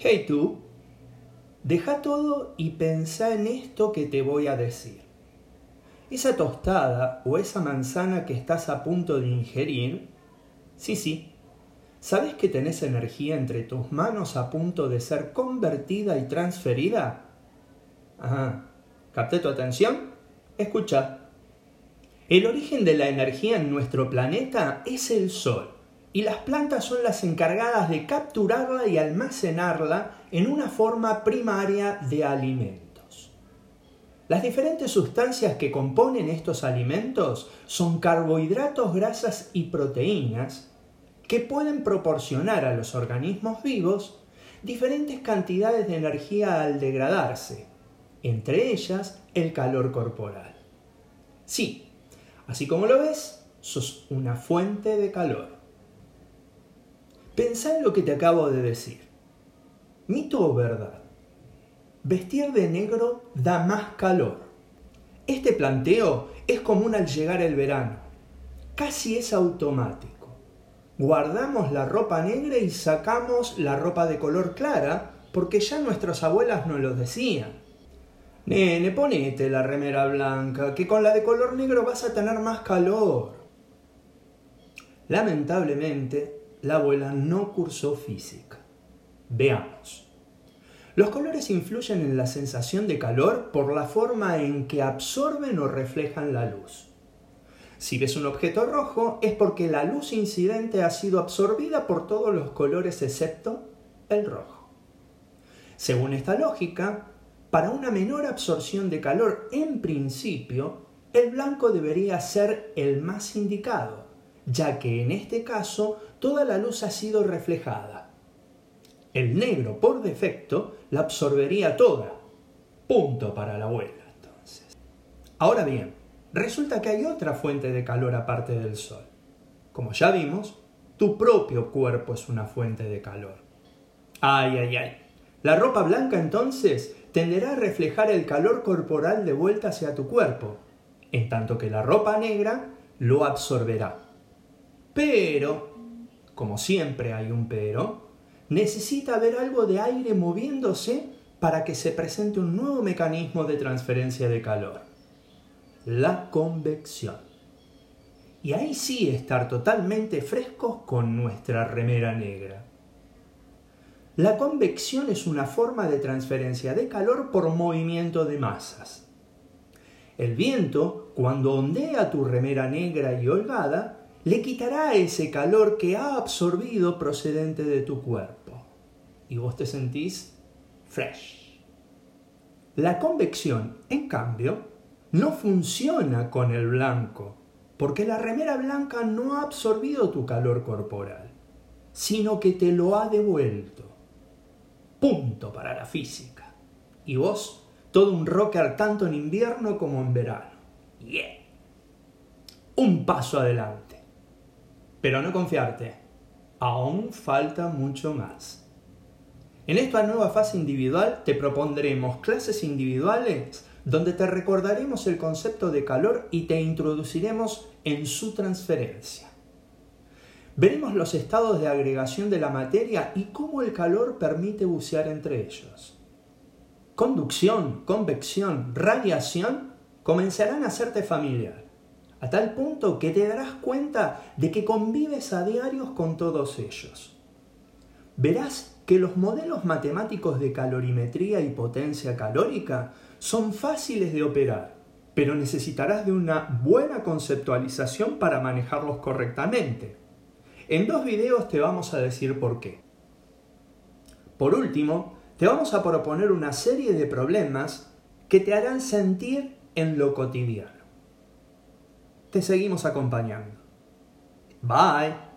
Hey tú, deja todo y pensá en esto que te voy a decir. Esa tostada o esa manzana que estás a punto de ingerir, sí, sí, ¿sabes que tenés energía entre tus manos a punto de ser convertida y transferida? Ajá, ¿capté tu atención? Escucha. El origen de la energía en nuestro planeta es el Sol y las plantas son las encargadas de capturarla y almacenarla en una forma primaria de alimentos. Las diferentes sustancias que componen estos alimentos son carbohidratos, grasas y proteínas que pueden proporcionar a los organismos vivos diferentes cantidades de energía al degradarse, entre ellas el calor corporal. Sí, así como lo ves, sos una fuente de calor. Pensá en lo que te acabo de decir. ¿Mito o verdad? Vestir de negro da más calor. Este planteo es común al llegar el verano. Casi es automático. Guardamos la ropa negra y sacamos la ropa de color clara porque ya nuestras abuelas nos lo decían. Nene, ponete la remera blanca, que con la de color negro vas a tener más calor. Lamentablemente, la abuela no cursó física. Veamos. Los colores influyen en la sensación de calor por la forma en que absorben o reflejan la luz. Si ves un objeto rojo es porque la luz incidente ha sido absorbida por todos los colores excepto el rojo. Según esta lógica, para una menor absorción de calor en principio, el blanco debería ser el más indicado, ya que en este caso toda la luz ha sido reflejada. El negro, por defecto, la absorbería toda. Punto para la abuela, entonces. Ahora bien, resulta que hay otra fuente de calor aparte del sol. Como ya vimos, tu propio cuerpo es una fuente de calor. Ay, ay, ay. La ropa blanca entonces tenderá a reflejar el calor corporal de vuelta hacia tu cuerpo, en tanto que la ropa negra lo absorberá. Pero, como siempre hay un pero, necesita haber algo de aire moviéndose para que se presente un nuevo mecanismo de transferencia de calor, la convección. Y ahí sí estar totalmente frescos con nuestra remera negra. La convección es una forma de transferencia de calor por movimiento de masas. El viento, cuando ondea tu remera negra y holgada, le quitará ese calor que ha absorbido procedente de tu cuerpo. Y vos te sentís fresh. La convección, en cambio, no funciona con el blanco, porque la remera blanca no ha absorbido tu calor corporal, sino que te lo ha devuelto. Punto para la física. Y vos, todo un rocker tanto en invierno como en verano. Yeah. Un paso adelante. Pero no confiarte, aún falta mucho más. En esta nueva fase individual te propondremos clases individuales donde te recordaremos el concepto de calor y te introduciremos en su transferencia. Veremos los estados de agregación de la materia y cómo el calor permite bucear entre ellos. Conducción, convección, radiación comenzarán a hacerte familiar a tal punto que te darás cuenta de que convives a diarios con todos ellos. Verás que los modelos matemáticos de calorimetría y potencia calórica son fáciles de operar, pero necesitarás de una buena conceptualización para manejarlos correctamente. En dos videos te vamos a decir por qué. Por último, te vamos a proponer una serie de problemas que te harán sentir en lo cotidiano te seguimos acompañando. Bye.